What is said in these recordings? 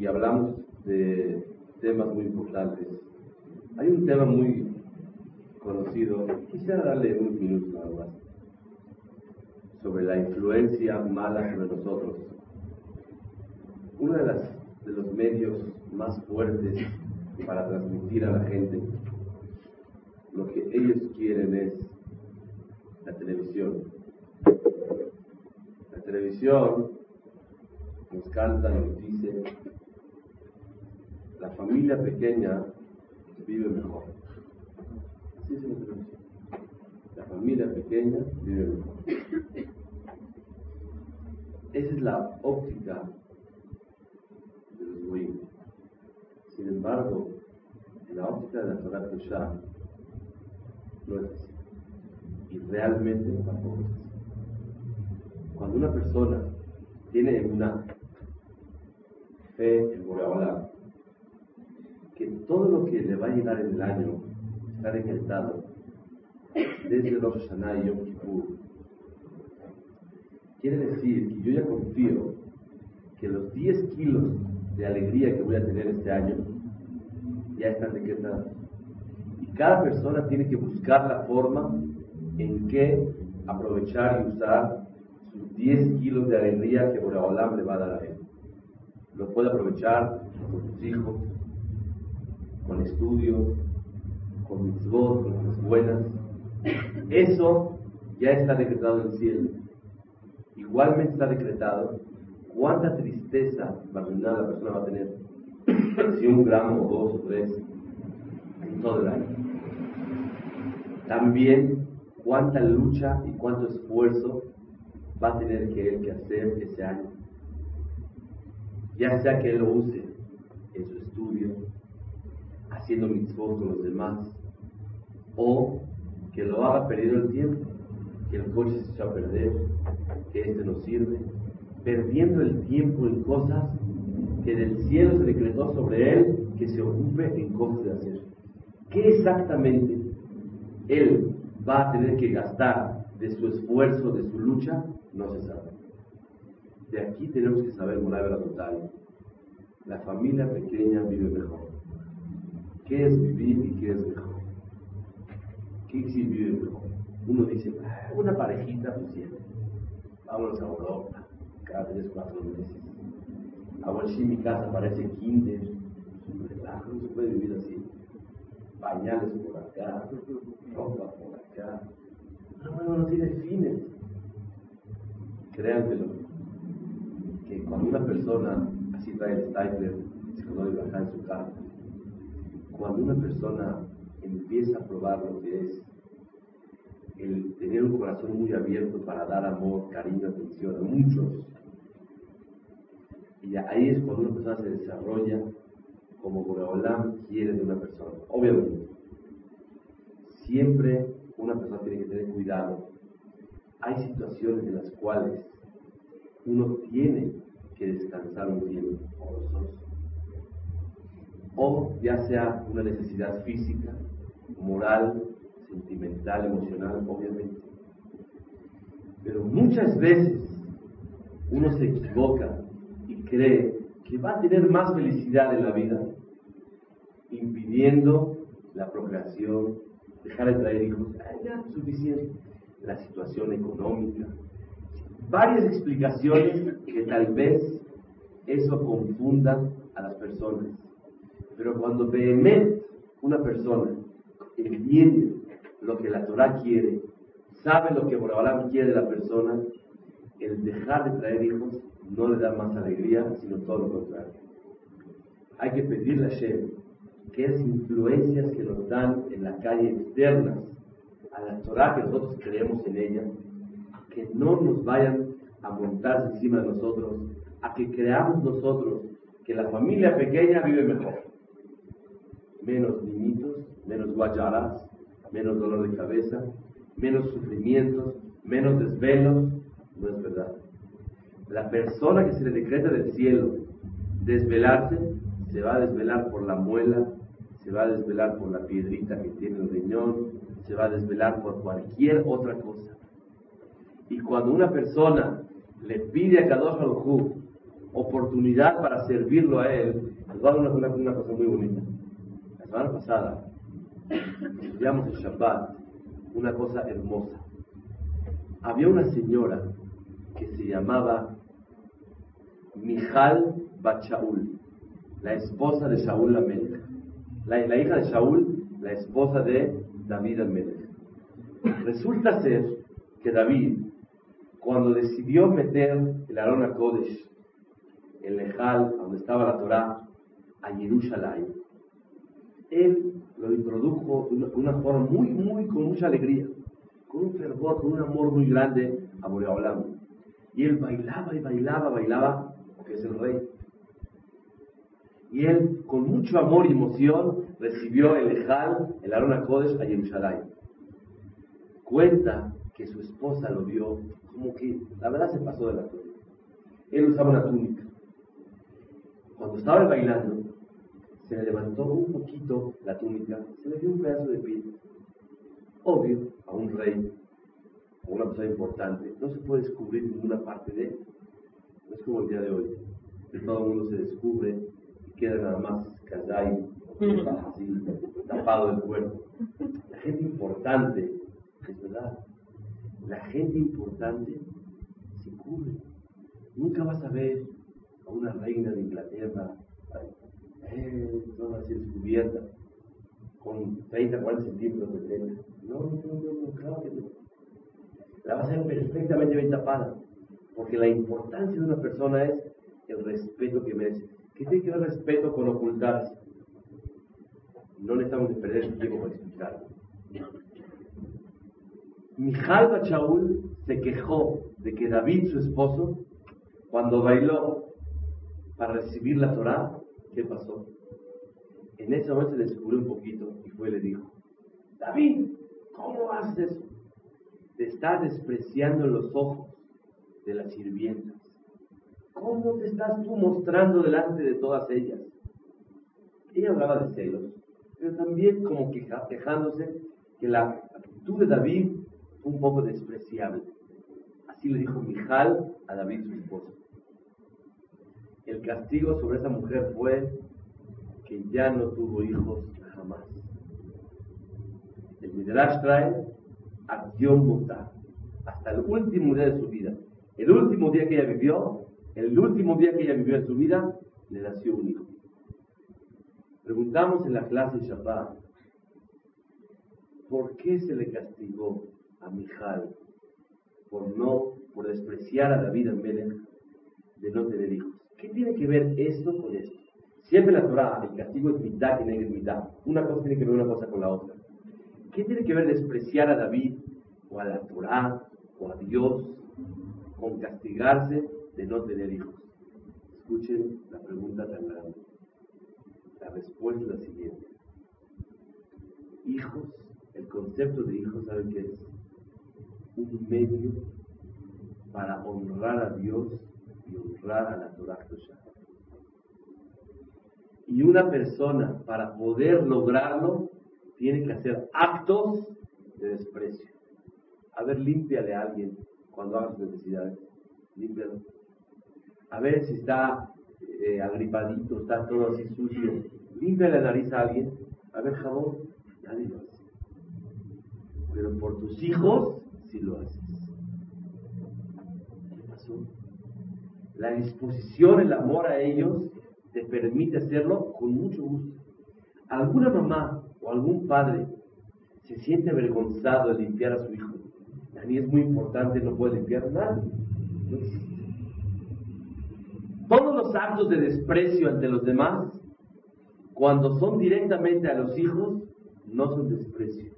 y hablamos de temas muy importantes. Hay un tema muy conocido, quisiera darle unos minutos nada más, sobre la influencia mala sobre nosotros. Uno de los medios más fuertes para transmitir a la gente lo que ellos quieren es la televisión. La televisión nos canta, nos dice, la familia pequeña vive mejor. Así es la familia pequeña vive mejor. Esa es la óptica de los bueyes. Sin embargo, en la óptica de la Torah Kedoshá, no es así. Y realmente tampoco es así. Cuando una persona tiene una fe en Boreolam, que todo lo que le va a llegar en el año está decretado desde Rosh Hashanah y Yom Kippur, quiere decir que yo ya confío que los 10 kilos de alegría que voy a tener este año ya están decretados. Y cada persona tiene que buscar la forma en que aprovechar y usar sus 10 kilos de alegría que Boreolam le va a dar a él. Lo puede aprovechar con sus hijos, con estudio, con mitzvot, con cosas buenas. Eso ya está decretado en el cielo. Igualmente está decretado cuánta tristeza marginal la persona va a tener, si un gramo, o dos o tres, en todo el año. También cuánta lucha y cuánto esfuerzo va a tener que él que hacer ese año. Ya sea que él lo use en su estudio, haciendo mitzvot con los demás, o que lo haga perdido el tiempo, que el coche se echó a perder, que este no sirve, perdiendo el tiempo en cosas que del cielo se decretó sobre él que se ocupe en cosas de hacer. ¿Qué exactamente él va a tener que gastar de su esfuerzo, de su lucha? No se sabe. De aquí tenemos que saber la total. La familia pequeña vive mejor. ¿Qué es vivir y qué es mejor? ¿Qué es vivir mejor? Uno dice, ah, una parejita, pues siempre. Vámonos a Europa, cada tres, cuatro meses. A mi casa parece kinder. relajo, no se puede vivir así. Pañales por acá, ropa por acá. No, no, no tiene fines. Créanmelo, que cuando una persona, así trae el Stipler, se conoce acá en su casa, cuando una persona empieza a probar lo que es el tener un corazón muy abierto para dar amor, cariño, atención a muchos, y ahí es cuando una persona se desarrolla como Boreolam quiere de una persona. Obviamente, siempre una persona tiene que tener cuidado. Hay situaciones en las cuales uno tiene que descansar un tiempo, o. O ya sea una necesidad física, moral, sentimental, emocional, obviamente. Pero muchas veces uno se equivoca y cree que va a tener más felicidad en la vida, impidiendo la procreación, dejar de traer hijos, ya, suficiente. La situación económica, varias explicaciones que tal vez eso confunda a las personas. Pero cuando Behemet, una persona, entiende lo que la Torah quiere, sabe lo que Borabalam quiere de la persona, el dejar de traer hijos no le da más alegría, sino todo lo contrario. Hay que pedirle a Shem que esas influencias que nos dan en la calle externas a la Torah que nosotros creemos en ella, que no nos vayan a montarse encima de nosotros, a que creamos nosotros que la familia pequeña vive mejor. Menos niñitos, menos guayaras, menos dolor de cabeza, menos sufrimientos, menos desvelos. No es verdad. La persona que se le decreta del cielo desvelarse, se va a desvelar por la muela, se va a desvelar por la piedrita que tiene el riñón, se va a desvelar por cualquier otra cosa. Y cuando una persona le pide a Kadosh Baruj oportunidad para servirlo a él, les voy a dar una, cosa muy bonita. Semana pasada estudiamos el Shabbat, una cosa hermosa. Había una señora que se llamaba Mijal Bachaul, la esposa de Shaul Amelech. La, la hija de Shaul, la esposa de David Amelech. Resulta ser que David, cuando decidió meter el Arona Kodesh, el Lejal, donde estaba la Torah, a Jerusalén, él lo introdujo de una, forma muy, muy, con mucha alegría, con un fervor, con un amor muy grande a Boreolam. Y él bailaba y bailaba, bailaba, porque es el rey. Y él, con mucho amor y emoción, recibió el Ejal, el Arona Kodesh, a Jerusalén. Cuenta que su esposa lo vio como que, la verdad, se pasó de la túnica. Él usaba una túnica. Cuando estaba bailando, se le levantó un poquito la túnica, se le dio un pedazo de piel. Obvio, a un rey, a una persona importante, no se puede descubrir ninguna parte de él. No es como el día de hoy, que todo el mundo se descubre y queda nada más callado, así, tapado del cuerpo. La gente importante, es verdad, la gente importante se cubre. Nunca vas a ver a una reina de Inglaterra eh, así descubierta, con 30, 40 centímetros de tela. No, no, no, no, claro que no. La vas a ver perfectamente bien tapada, porque la importancia de una persona es el respeto que merece. ¿Qué tiene que ver respeto con ocultarse? No necesitamos perder el tiempo para explicarlo. Mijal Bachaul se quejó de que David, su esposo, cuando bailó para recibir la Torah, ¿Qué pasó? En ese momento se descubrió un poquito y fue y le dijo, David, ¿cómo haces eso? Te estás despreciando los ojos de las sirvientas. ¿Cómo te estás tú mostrando delante de todas ellas? Ella hablaba de celos, pero también como quejándose que la actitud de David fue un poco despreciable. Así le dijo Mijal a David, su esposo el castigo sobre esa mujer fue que ya no tuvo hijos jamás. El Midrash trae acción muta hasta el último día de su vida. El último día que ella vivió, el último día que ella vivió en su vida, le nació un hijo. Preguntamos en la clase Shabbat, ¿por qué se le castigó a Mijal por no, por despreciar a David Amelech de no tener hijos? ¿Qué tiene que ver esto con esto? Siempre la Torah, el castigo es mitad y no es mitad. Una cosa tiene que ver una cosa con la otra. ¿Qué tiene que ver despreciar a David o a la Torah o a Dios con castigarse de no tener hijos? Escuchen la pregunta tan grande. La respuesta es la siguiente. Hijos, el concepto de hijos, ¿saben qué es? Un medio para honrar a Dios y honrar a la Torah Y una persona, para poder lograrlo, tiene que hacer actos de desprecio. A ver, límpiale a alguien cuando haga sus necesidades. Límpialo. A ver si está eh, agripadito, está todo así sucio. Límpiale la nariz a alguien. A ver, jabón. Nadie lo hace. Pero por tus hijos, sí lo haces. ¿Qué pasó? La disposición, el amor a ellos, te permite hacerlo con mucho gusto. ¿Alguna mamá o algún padre se siente avergonzado de limpiar a su hijo? A mí es muy importante, no puede limpiar nada. No existe. Todos los actos de desprecio ante los demás, cuando son directamente a los hijos, no son desprecio,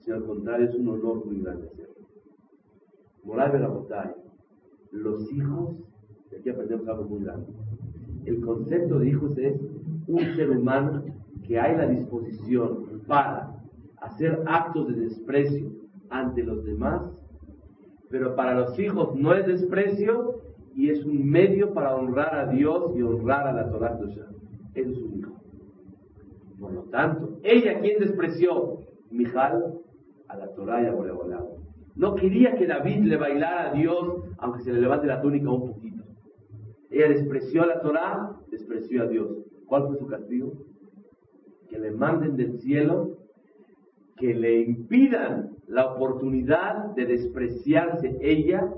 sino al contrario, es un honor muy grande hacerlo. Moral botella. Los hijos aquí aprendemos algo muy grande. El concepto de hijos es un ser humano que hay la disposición para hacer actos de desprecio ante los demás, pero para los hijos no es desprecio y es un medio para honrar a Dios y honrar a la Torah es un hijo. Por lo tanto, ella quien despreció, Mijal, a la Torah y a. No quería que David le bailara a Dios, aunque se le levante la túnica un poquito. Ella despreció a la Torah, despreció a Dios. ¿Cuál fue su castigo? Que le manden del cielo, que le impidan la oportunidad de despreciarse ella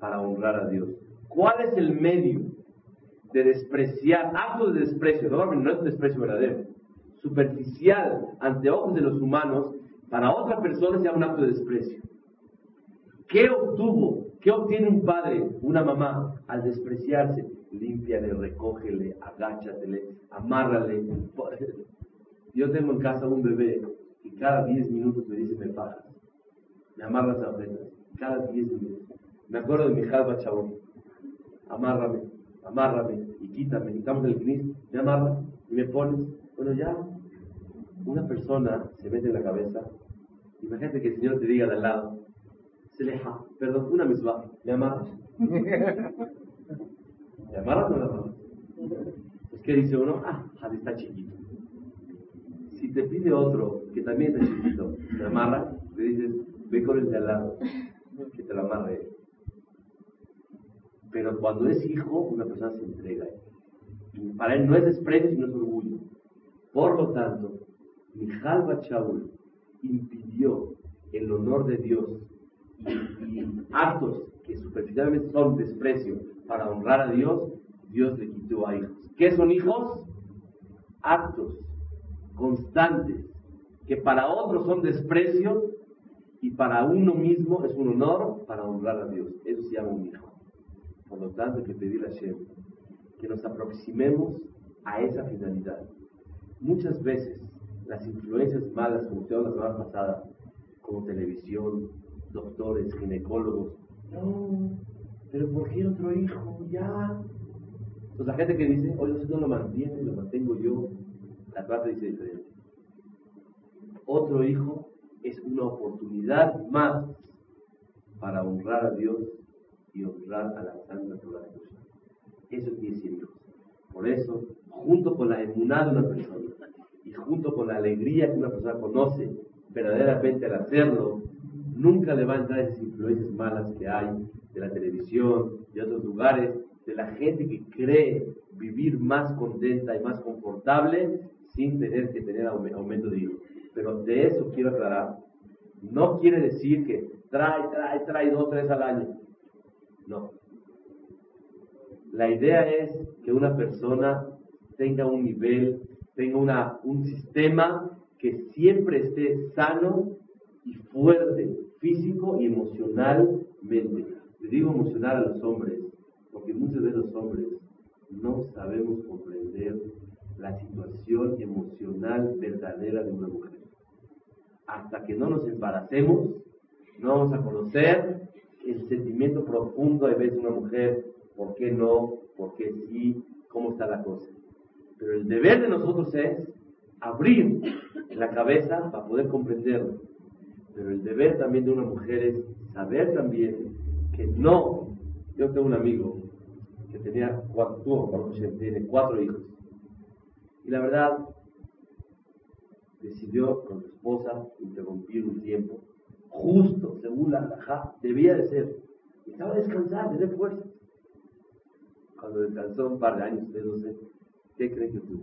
para honrar a Dios. ¿Cuál es el medio de despreciar, acto de desprecio, no, no es un desprecio verdadero, superficial ante ojos de los humanos, para otra persona sea un acto de desprecio? ¿Qué obtuvo? ¿Qué obtiene un padre, una mamá, al despreciarse? Límpiale, recógele, agáchatele, amárrale. Yo tengo en casa un bebé y cada 10 minutos me dice, me pagas. Me amarras a la Cada 10 minutos. Me acuerdo de mi jalba chabón. Amárrame, amárrame y quítame. En el knis, me amarras y me pones. Bueno, ya. Una persona se mete en la cabeza. Imagínate que el Señor te diga de al lado, se leja, perdón, una misma, ¿me amarras? ¿Me amarras o no me amarras? Es que dice uno, ah, Jade está chiquito. Si te pide otro que también está chiquito, ¿me amarra? Le dices, ve con el de al lado, que te lo amarre. Pero cuando es hijo, una persona se entrega. Y para él no es desprecio, sino es orgullo. Por lo tanto, Mijal Bachaul impidió el honor de Dios y, actos que superficialmente son desprecio para honrar a Dios, Dios le quitó a hijos. ¿Qué son hijos? Actos constantes que para otros son desprecio y para uno mismo es un honor para honrar a Dios. Eso se llama un hijo. Por lo tanto, hay que pedir a Shem que nos aproximemos a esa finalidad. Muchas veces las influencias malas, como usted la semana pasada, como televisión, doctores, ginecólogos. No, pero ¿por qué otro hijo? Ya. Pues la gente que dice, oye, usted no lo mantiene, lo mantengo yo, la parte dice diferente. Otro hijo es una oportunidad más para honrar a Dios y honrar a la Santa Torah de Eso quiere decir hijos. Por eso, junto con la emunidad de una persona y junto con la alegría que una persona conoce verdaderamente al hacerlo, nunca le esas influencias malas que hay de la televisión, de otros lugares, de la gente que cree vivir más contenta y más confortable sin tener que tener aumento de hijos. Pero de eso quiero aclarar. No quiere decir que trae, trae, trae dos, tres al año. No. La idea es que una persona tenga un nivel, tenga una, un sistema que siempre esté sano y fuerte, físico y emocionalmente. Le digo emocional a los hombres, porque muchos de los hombres no sabemos comprender la situación emocional verdadera de una mujer. Hasta que no nos embaracemos, no vamos a conocer el sentimiento profundo de ver una mujer, por qué no, por qué sí, cómo está la cosa. Pero el deber de nosotros es abrir la cabeza para poder comprenderlo. Pero el deber también de una mujer es saber también que no. Yo tengo un amigo que tenía cuatro, tiene cuatro hijos. Y la verdad, decidió con su esposa interrumpir un tiempo. Justo, según la alajá, debía de ser. Estaba a descansar, tener fuerza. Cuando descansó un par de años, de 12, ¿qué creen que tuvo?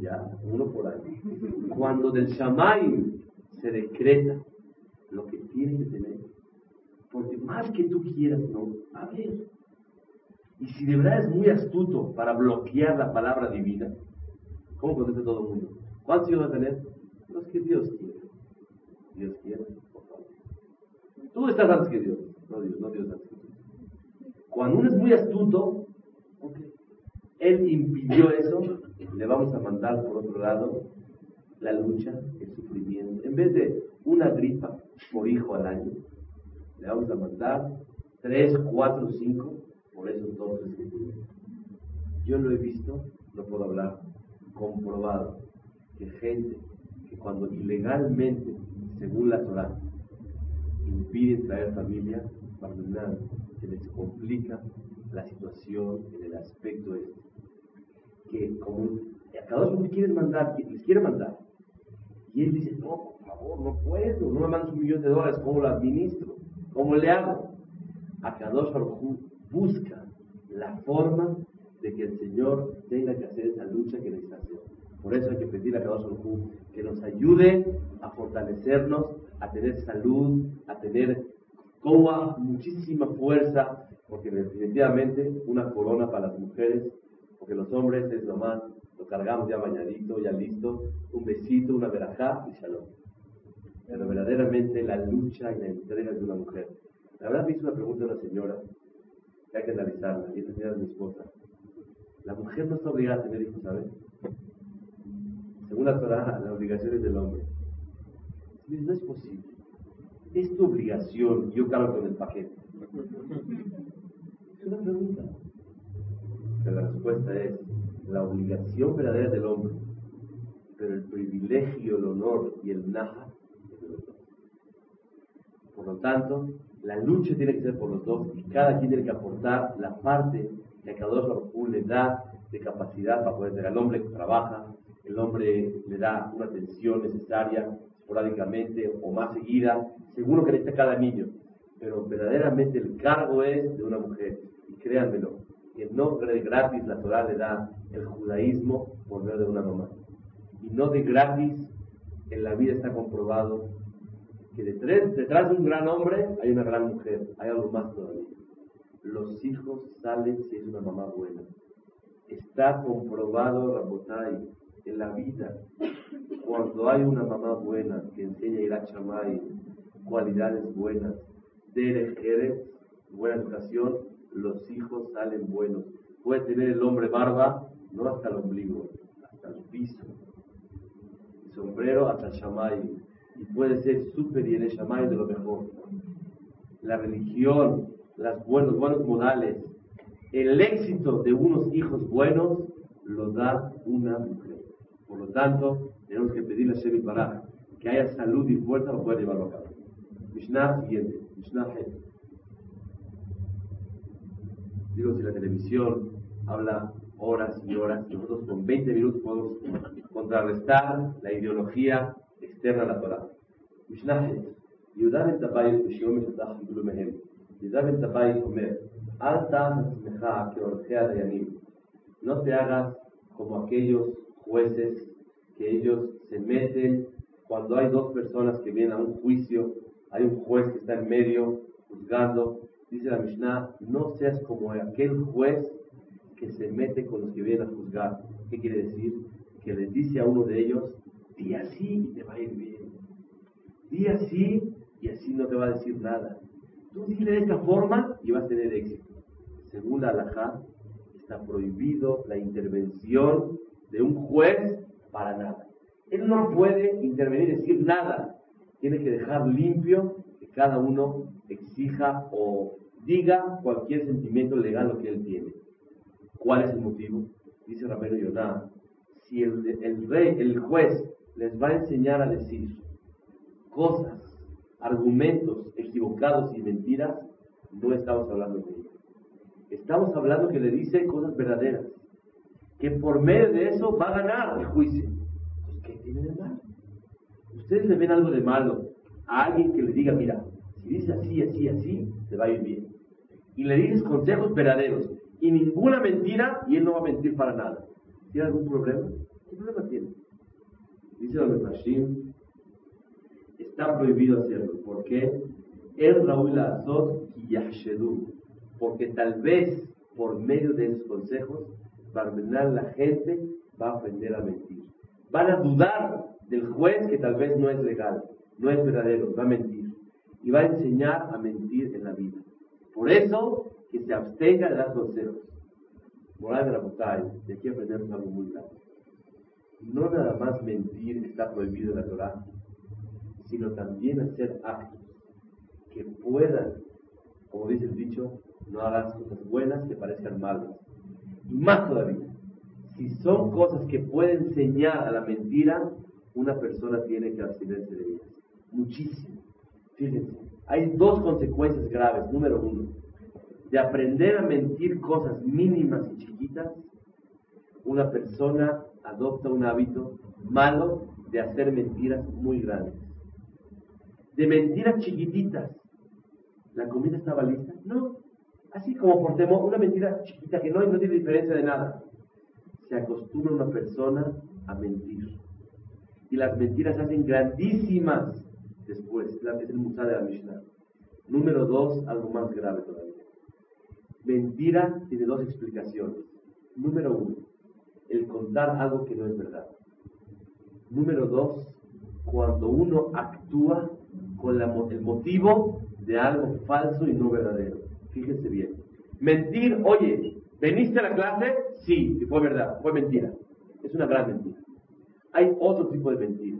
Ya, uno por ahí. Cuando del Shamay se decreta lo que tiene que tener, porque más que tú quieras, no, a ver. Y si de verdad es muy astuto para bloquear la palabra divina, ¿cómo contesta todo el mundo? ¿Cuántos hijos va a tener? Los que Dios quiere. Dios quiere, por favor. Tú estás antes que Dios, no Dios, no Dios antes que Dios. Cuando uno es muy astuto, él impidió eso, le vamos a mandar por otro lado la lucha, el sufrimiento. En vez de una gripa por hijo al año, le vamos a mandar tres, cuatro, cinco por esos dos que tiene. Yo lo he visto, no puedo hablar, comprobado, que gente que cuando ilegalmente, según la Torah, impiden traer familia, se les complica la situación en el aspecto este que como cada uno quieren mandar, les quiere mandar. Y él dice, no, por favor, no puedo, no me mandas un millón de dólares, ¿cómo lo administro? ¿Cómo le hago? A Kadosh Baruj busca la forma de que el Señor tenga que hacer esa lucha que necesita hacer. Por eso hay que pedir a Kadosh que nos ayude a fortalecernos, a tener salud, a tener como muchísima fuerza, porque definitivamente una corona para las mujeres, porque los hombres es nomás, lo cargamos ya bañadito, ya listo, un besito, una verajá y shalom. Pero verdaderamente la lucha y la entrega de una mujer. La verdad me hizo una pregunta una señora, que hay que analizarla, y esta señora es mi esposa. La mujer no está obligada a tener hijos, ¿sabes? Según la Torah, la obligación es del hombre. No es posible. Es tu obligación, yo cargo con el paquete. Es una pregunta. Pero la respuesta es la obligación verdadera del hombre, pero el privilegio, el honor y el naja es de los dos. Por lo tanto, la lucha tiene que ser por los dos y cada quien tiene que aportar la parte que a cada uno le da de capacidad para poder tener al hombre que trabaja, el hombre le da una atención necesaria esporádicamente o más seguida, seguro que necesita cada niño, pero verdaderamente el cargo es de una mujer. Y créanmelo, que no gratis la Torah le da el judaísmo por medio de una mamá. Y no de gratis en la vida está comprobado que detrás, detrás de un gran hombre hay una gran mujer, hay algo más todavía. Los hijos salen si es una mamá buena. Está comprobado, Rabotai, en la vida, cuando hay una mamá buena que enseña a ir a Chamay, cualidades buenas, de buena educación, los hijos salen buenos. Puede tener el hombre barba, no hasta el ombligo, hasta el piso. El sombrero hasta el Shamay. Y puede ser súper bien el Shamay de lo mejor. La religión, las buenos, buenos modales, el éxito de unos hijos buenos lo da una mujer. Por lo tanto, tenemos que pedirle a Shemi para que haya salud y fuerza para poder llevarlo a cabo. Mishnah siguiente, Mishnah Digo, si la televisión habla horas y horas, nosotros con 20 minutos podemos contrarrestar la ideología externa a la Torah. Mishnah יהודה בן טבעי בשיעור משותף קיבלו מהם. יהודה בן טבעי אומר, אל תעש עצמך כעורכי הדיינים. No te hagas como aquellos jueces que ellos se meten cuando hay dos personas que vienen a un juicio, hay un juez que está en medio juzgando. Dice la Mishnah, no seas como aquel juez que se mete con los que vienen a juzgar. ¿Qué quiere decir? Que les dice a uno de ellos, di así y te va a ir bien. Di así y así no te va a decir nada. Tú dile de esta forma y vas a tener éxito. Según la halajá, está prohibido la intervención de un juez para nada. Él no puede intervenir y decir nada. Tiene que dejar limpio que cada uno exija o diga cualquier sentimiento legal lo que él tiene. ¿Cuál es el motivo? Dice Ramiro Yoná, si el, rey, el juez, les va a enseñar a decir cosas, argumentos equivocados y mentiras, no estamos hablando de ello. Estamos hablando que le dice cosas verdaderas que por medio de eso va a ganar el juicio. Pues, ¿Qué tiene de malo? Ustedes le ven algo de malo a alguien que le diga, mira, si dice así, así, así, te va a ir bien. Y le dices consejos verdaderos y ninguna mentira y él no va a mentir para nada. ¿Tiene algún problema? ¿Qué problema tiene? Dice el Mashim, está prohibido hacerlo. ¿Por qué? El Raúl Azot y Porque tal vez por medio de esos consejos Barmenal, la gente va a aprender a mentir. Van a dudar del juez que tal vez no es legal, no es verdadero, va a mentir. Y va a enseñar a mentir en la vida. Por eso, que se abstenga de dar consejos. Moral de la botella, de aquí aprendemos algo muy grande. No nada más mentir está prohibido en la Torah, sino también hacer actos que puedan, como dice el dicho, no hagas cosas buenas que parezcan malas y más todavía, si son cosas que pueden enseñar a la mentira, una persona tiene que abstenerse de ellas. Muchísimo. Fíjense, hay dos consecuencias graves. Número uno, de aprender a mentir cosas mínimas y chiquitas, una persona adopta un hábito malo de hacer mentiras muy grandes. De mentiras chiquititas. ¿La comida estaba lista? No. Así como por temor, una mentira chiquita que no, no tiene diferencia de nada. Se acostumbra una persona a mentir. Y las mentiras hacen grandísimas después. Es el Musa de la Mishnah. Número dos, algo más grave todavía. Mentira tiene dos explicaciones. Número uno, el contar algo que no es verdad. Número dos, cuando uno actúa con el motivo de algo falso y no verdadero. Fíjense bien. Mentir, oye, ¿veniste a la clase? Sí, y fue verdad, fue mentira. Es una gran mentira. Hay otro tipo de mentira.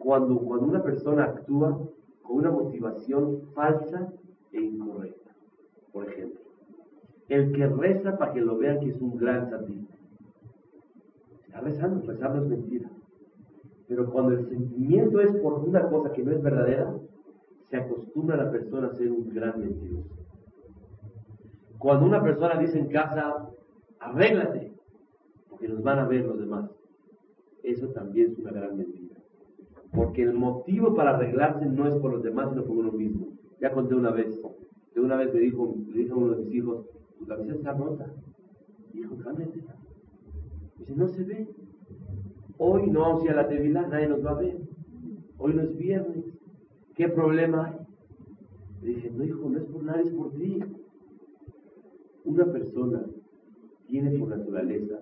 Cuando, cuando una persona actúa con una motivación falsa e incorrecta. Por ejemplo, el que reza para que lo vean que es un gran santista. Está rezando, rezando es mentira. Pero cuando el sentimiento es por una cosa que no es verdadera, se acostumbra la persona a ser un gran mentiroso. Cuando una persona dice en casa, arréglate, porque nos van a ver los demás, eso también es una gran mentira. Porque el motivo para arreglarse no es por los demás, sino por uno mismo. Ya conté una vez, de una vez me dijo, le dije a uno de mis hijos, tu cabeza está rota. Dijo, cámbiatela. Dice, no se ve. Hoy no vamos a la tevilá, nadie nos va a ver. Hoy no es viernes. ¿Qué problema hay? Le dije, no hijo, no es por nadie, es por ti. Una persona tiene por naturaleza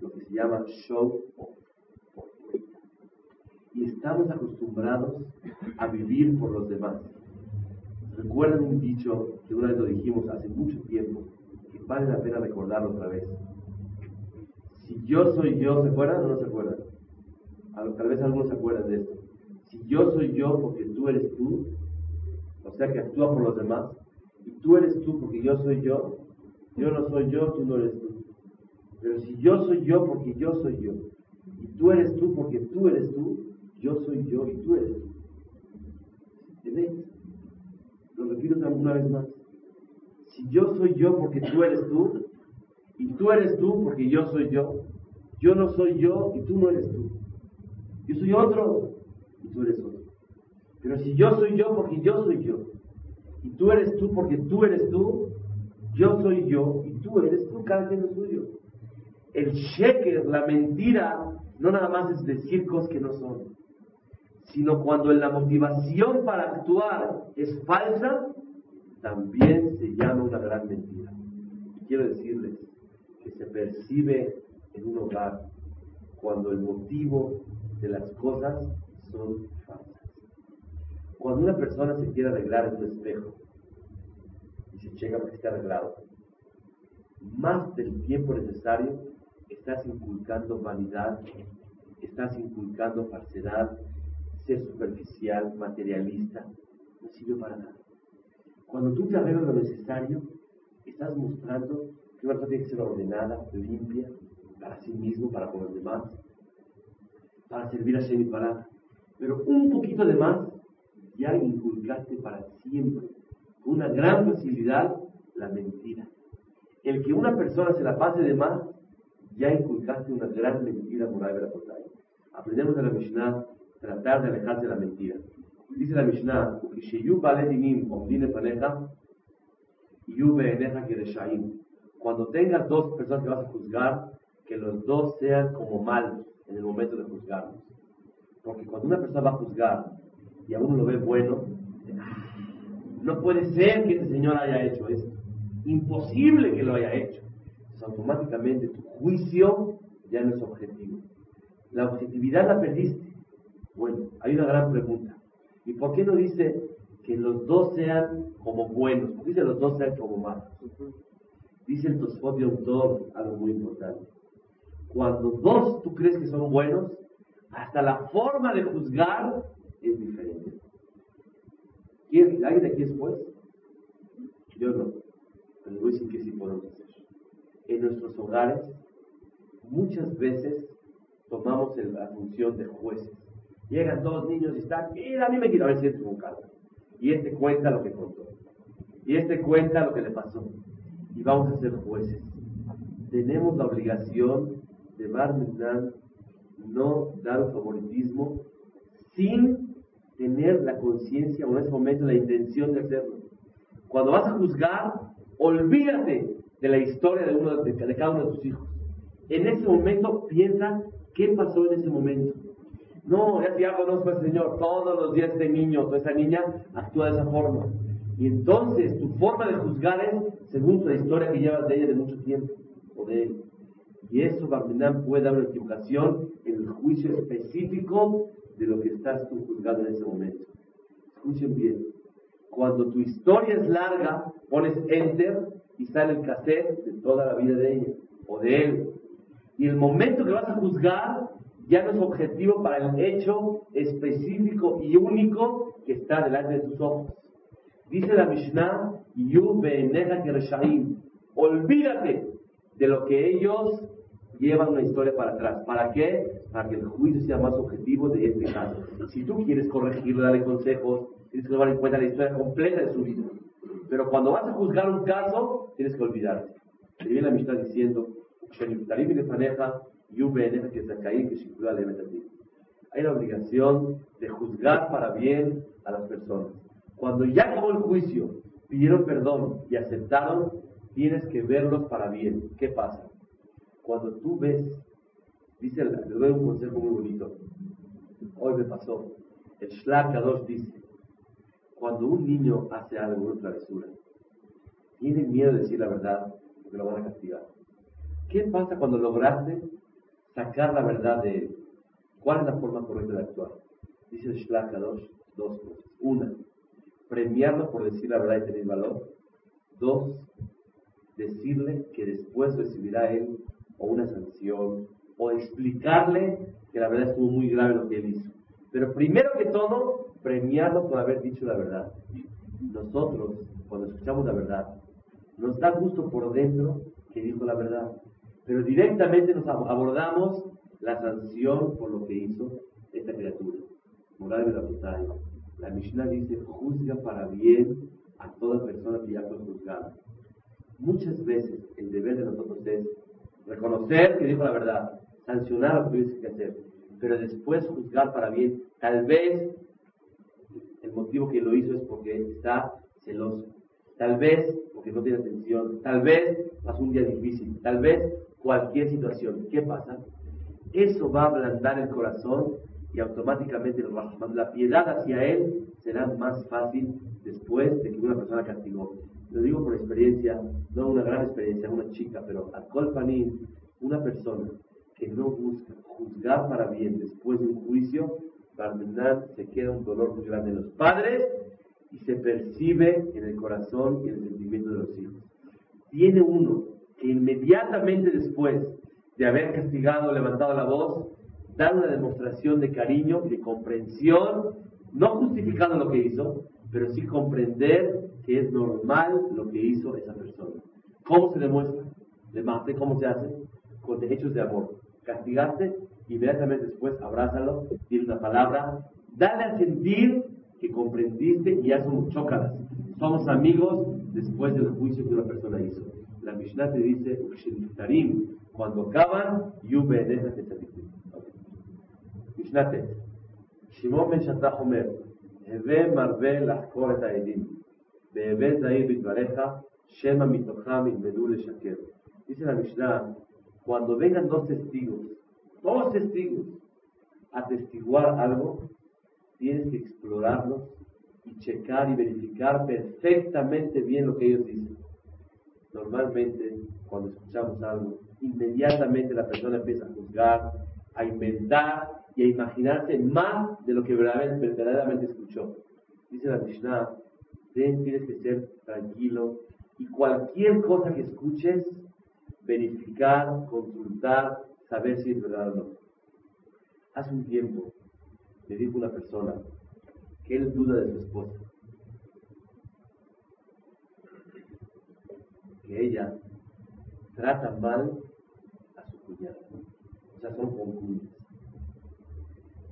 lo que se llama show off. Y estamos acostumbrados a vivir por los demás. Recuerden un dicho que una vez lo dijimos hace mucho tiempo, vale la pena recordarlo otra vez. Si yo soy yo, ¿se acuerdan o no se acuerdan? Tal vez algunos se acuerdan de esto. Si yo soy yo porque tú eres tú, o sea que actúa por los demás, y tú eres tú porque yo soy yo, yo no soy yo, tú no eres tú. Pero si yo soy yo porque yo soy yo, y tú eres tú porque tú eres tú, yo soy yo y tú eres tú. ¿Entiendes? Lo repito una vez más. Si yo soy yo porque tú eres tú, y tú eres tú porque yo soy yo, yo no soy yo y tú no eres tú. Yo soy otro y tú eres otro. Pero si yo soy yo porque yo soy yo, y tú eres tú porque tú eres tú, yo soy yo y tú eres tú, cada quien es suyo. El sheker, la mentira, no nada más es decir cosas que no son, sino cuando la motivación para actuar es falsa, también se llama una gran mentira. Y quiero decirles que se percibe en un hogar cuando el motivo de las cosas son falsas. Cuando una persona se quiere arreglar en un espejo y se checa para que esté arreglado, más del tiempo necesario estás inculcando vanidad, estás inculcando falsedad, ser superficial, materialista, no sirve para nada. Cuando tú te arreglas lo necesario, estás mostrando que una persona tiene que ser ordenada, limpia, para sí mismo, para con los demás, para servir a Shem y para. Pero un poquito de más, ya inculcaste para siempre, con una gran facilidad, la mentira. El que una persona se la pase de más, ya inculcaste una gran mentira moral la Aprendemos de la Mishnah tratar de alejarse de la mentira. Dice la Mishnah, cuando tengas dos personas que vas a juzgar, que los dos sean como malos en el momento de juzgarlos. Porque cuando una persona va a juzgar y a uno lo ve bueno, no puede ser que ese señor haya hecho esto. Imposible que lo haya hecho. Automáticamente tu juicio ya no es objetivo. La objetividad la perdiste. Bueno, hay una gran pregunta. ¿Y por qué no dice que los dos sean como buenos? ¿Por qué dice los dos sean como malos? Dice el Tosfot todo algo muy importante. Cuando dos tú crees que son buenos, hasta la forma de juzgar es diferente. ¿Quién, ¿Alguien de aquí es juez? Yo no. Pero voy a decir que sí podemos hacer. En nuestros hogares, muchas veces tomamos la función de jueces Llegan dos niños y están, mira, a mí me quiero a ver si es un caso. Y este cuenta lo que contó. Y este cuenta lo que le pasó. Y vamos a ser jueces. Tenemos la obligación de Barmenán no dar favoritismo sin tener la conciencia o en ese momento la intención de hacerlo. Cuando vas a juzgar, Olvídate de la historia de, uno, de, cada uno de tus hijos. En ese momento piensa qué pasó en ese momento. No, ya, conozco al Señor. Todos los días ese niño o esa niña actúa de esa forma. Y entonces tu forma de juzgar es según la historia que llevas de ella de mucho tiempo o de él. Y eso, Barminam, puede dar una equivocación en el juicio específico de lo que estás tú juzgando en ese momento. Escuchen bien. Cuando tu historia es larga, pones enter y sale el cassette de toda la vida de ella o de él. Y el momento que vas a juzgar ya no es objetivo para el hecho específico y único que está delante de tus ojos. Dice la Mishnah, olvídate de lo que ellos llevan una historia para atrás. ¿Para qué? Para que el juicio sea más objetivo de este caso. Si tú quieres corregirlo, darle consejos, tienes que tomar en cuenta la historia completa de su vida. Pero cuando vas a juzgar un caso, tienes que olvidarte. Y viene la Mishnah diciendo, hay la obligación de juzgar para bien a las personas. Cuando ya acabó el juicio, pidieron perdón y aceptaron, tienes que verlos para bien. ¿Qué pasa? Cuando tú ves, dice, le doy un consejo muy bonito. Hoy me pasó. El Kadosh dice, cuando un niño hace algo, una travesura, tiene miedo de decir la verdad porque lo van a castigar. ¿Qué pasa cuando lograste sacar la verdad de él? ¿Cuál es la forma correcta de actuar? Dice el Shlak Kadosh, dos cosas. Una, premiarlo por decir la verdad y tener valor. Dos, decirle que después recibirá él o una sanción o explicarle que la verdad estuvo muy grave lo que él hizo. Pero primero que todo, premiarlo por haber dicho la verdad. Nosotros, cuando escuchamos la verdad, nos da gusto por dentro que dijo la verdad, pero directamente nos abordamos la sanción por lo que hizo esta criatura. Moral de la la Mishnah dice, juzga para bien a toda persona que ya fue juzgada. Muchas veces el deber de nosotros es reconocer que dijo la verdad, sancionar lo que tuviste que hacer, pero después juzgar para bien. Tal vez el motivo que lo hizo es porque está celoso, tal vez porque no tiene atención, tal vez pasó un día difícil, tal vez cualquier situación. ¿Qué pasa? Eso va a ablandar el corazón y automáticamente la piedad hacia él será más fácil después de que una persona castigó. Lo digo por experiencia, no una gran experiencia, una chica, pero a Colpanín, una persona que no busca juzgar para bien después de un juicio, terminar se queda un dolor muy grande en los padres y se percibe en el corazón y el sentimiento de los hijos. Tiene uno que inmediatamente después de haber castigado, levantado la voz, dar una demostración de cariño y de comprensión, no justificando lo que hizo, pero sí comprender que es normal lo que hizo esa persona. ¿Cómo se demuestra? Le mate, ¿cómo se hace? Con hechos de amor. Castigaste, inmediatamente después abrázalo, dile una palabra, dale a sentir que comprendiste y ya somos chócalas. Somos amigos después del juicio que una persona hizo. La Mishnah te dice, cuando acaban, yube משנה ט' שמעון בן שטח אומר, הווה מרבה לחקור את העדים, והווה זהיר בדבריך, שמא מתוכם ילמדו לשקר. Dice la Mishnah, cuando vengan dos testigos, dos testigos, a testiguar algo, tienes que explorarlos y checar y verificar perfectamente bien lo que ellos dicen. Normalmente, cuando escuchamos algo, inmediatamente la persona empieza a juzgar, a inventar y a imaginarse más de lo que verdaderamente escuchó. Dice la Mishnah, tienes que ser tranquilo y cualquier cosa que escuches, verificar, consultar, saber si es verdad o no. Hace un tiempo me dijo una persona que él duda de su esposa, que ella trata mal a su cuñada, o sea, son concuñas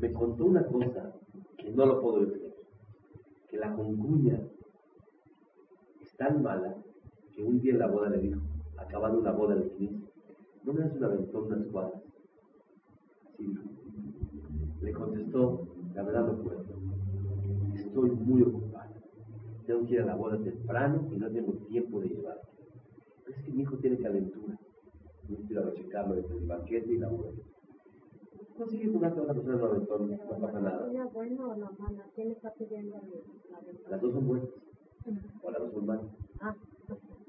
me contó una cosa que no lo puedo decir, que la concuña es tan mala que un día en la boda le dijo, acabando la boda de 15, ¿no me das una aventón unas cuadras? Así Le contestó, la verdad no puedo, estoy muy ocupada, tengo que ir a la boda temprano y no tengo tiempo de llevarte. Es que mi hijo tiene calentura. No quiero a checarlo entre el banquete y la boda. No sigue jugando a otra persona un aventón, no pasa nada. ¿Una buena o la mala? ¿Quién le está pidiendo la? Las dos son buenas. O las dos son malas. Ah,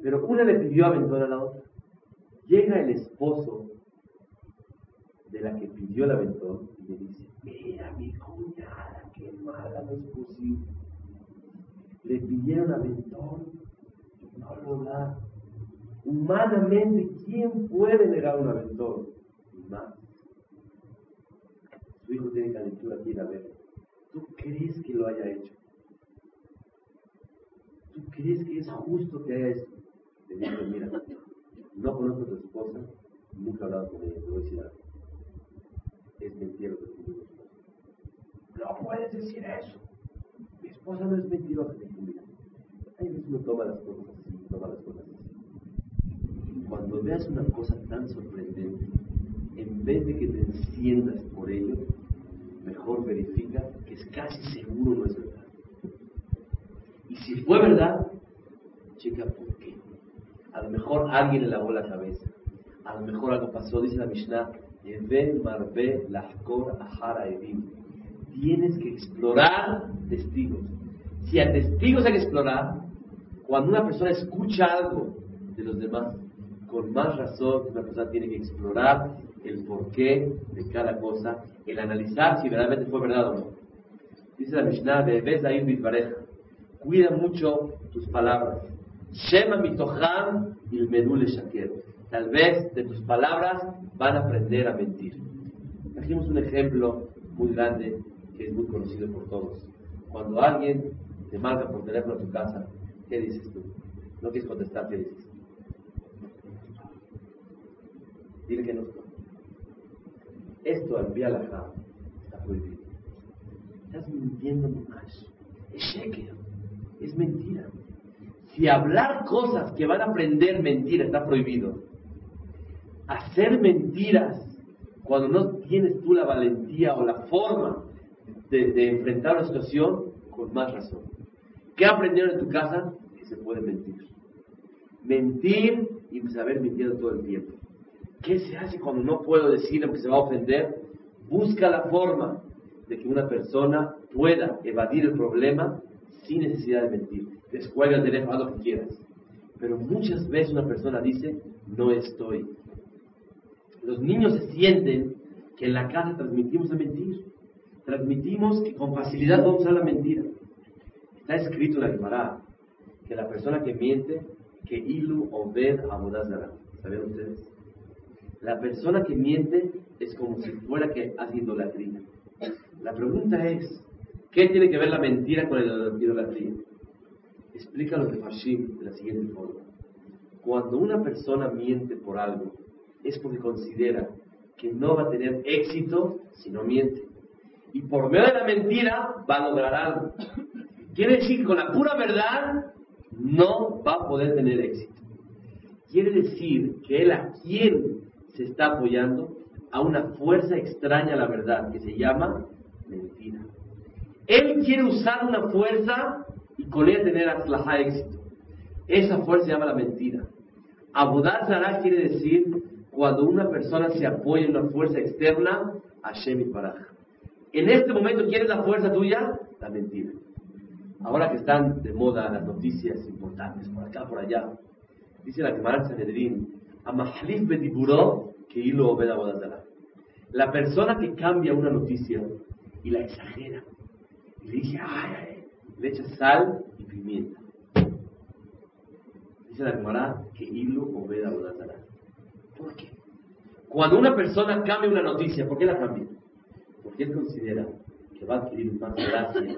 Pero una le pidió aventón a la otra. Llega el esposo de la que pidió el aventón y le dice, mira mi cuñada, qué mala no es posible. Le pidieron aventón, no lo da. Humanamente, ¿quién puede negar un aventón? Más. Su hijo tiene calentura, quiere ver. ¿Tú crees que lo haya hecho? ¿Tú crees que es justo que haya esto? Le dice, mira, no conozco a tu esposa, nunca he hablado con ella, te voy a decir algo. Es mentira lo que tú. No puedes decir eso. Mi esposa no es mentirosa, veces uno toma las cosas así, toma las cosas así. Cuando veas una cosa tan sorprendente, en vez de que te enciendas por ello, mejor verifica que es casi seguro no es verdad. Y si fue verdad, checa por qué. A lo mejor alguien le lavó la cabeza. A lo mejor algo pasó, dice la Mishnah, Eben marbe lahkor ahara evim. Tienes que explorar testigos. Si a testigos hay que explorar, cuando una persona escucha algo de los demás, con más razón una persona tiene que explorar el porqué de cada cosa, el analizar si verdaderamente fue verdad o no. Dice la Mishnah, Bebes ahí Bitbareja, cuida mucho tus palabras. Shema mitoham il medule shaker. Tal vez de tus palabras van a aprender a mentir. Trajimos un ejemplo muy grande que es muy conocido por todos. Cuando alguien te marca por teléfono a tu casa, ¿qué dices tú? No quieres contestar, ¿qué dices? Dile que no. Esto al la está prohibido. Estás mintiendo más. Es sheker. Es mentira. Si hablar cosas que van a aprender mentira está prohibido, hacer mentiras cuando no tienes tú la valentía o la forma de, enfrentar una situación, con más razón. ¿Qué aprendieron en tu casa? Que se puede mentir. Mentir y saber mentir todo el tiempo. ¿Qué se hace cuando no puedo decir porque se va a ofender? Busca la forma de que una persona pueda evadir el problema sin necesidad de mentir. Descuelga el teléfono, haz lo que quieras. Pero muchas veces una persona dice, no estoy. Los niños se sienten que en la casa transmitimos a mentir. Transmitimos que con facilidad vamos a la mentira. Está escrito en la Gemara que la persona que miente, que ilu obed abodazara. ¿Saben ustedes? La persona que miente es como si fuera que hace idolatría. La pregunta es, ¿qué tiene que ver la mentira con la idolatría? Explica los de Fashim de la siguiente forma. Cuando una persona miente por algo, es porque considera que no va a tener éxito si no miente. Y por medio de la mentira va a lograr algo. Quiere decir que con la pura verdad no va a poder tener éxito. Quiere decir que él a quién se está apoyando a una fuerza extraña a la verdad que se llama mentira. Él quiere usar una fuerza y con ella tener aslajá éxito. Esa fuerza se llama la mentira. Abodaz quiere decir cuando una persona se apoya en una fuerza externa, Hashem y Baraj. En este momento, ¿quién la fuerza tuya? La mentira. Ahora que están de moda las noticias importantes por acá, por allá, dice la Gemara Sanedrin, Amahlif Betiburo, que hilo La persona que cambia una noticia y la exagera, y le dice, ay, ay, le echa sal y pimienta. Dice la Gemara que hilo obeda. ¿Por qué? Cuando una persona cambia una noticia, ¿por qué la cambia? Porque él considera que va a adquirir más gracia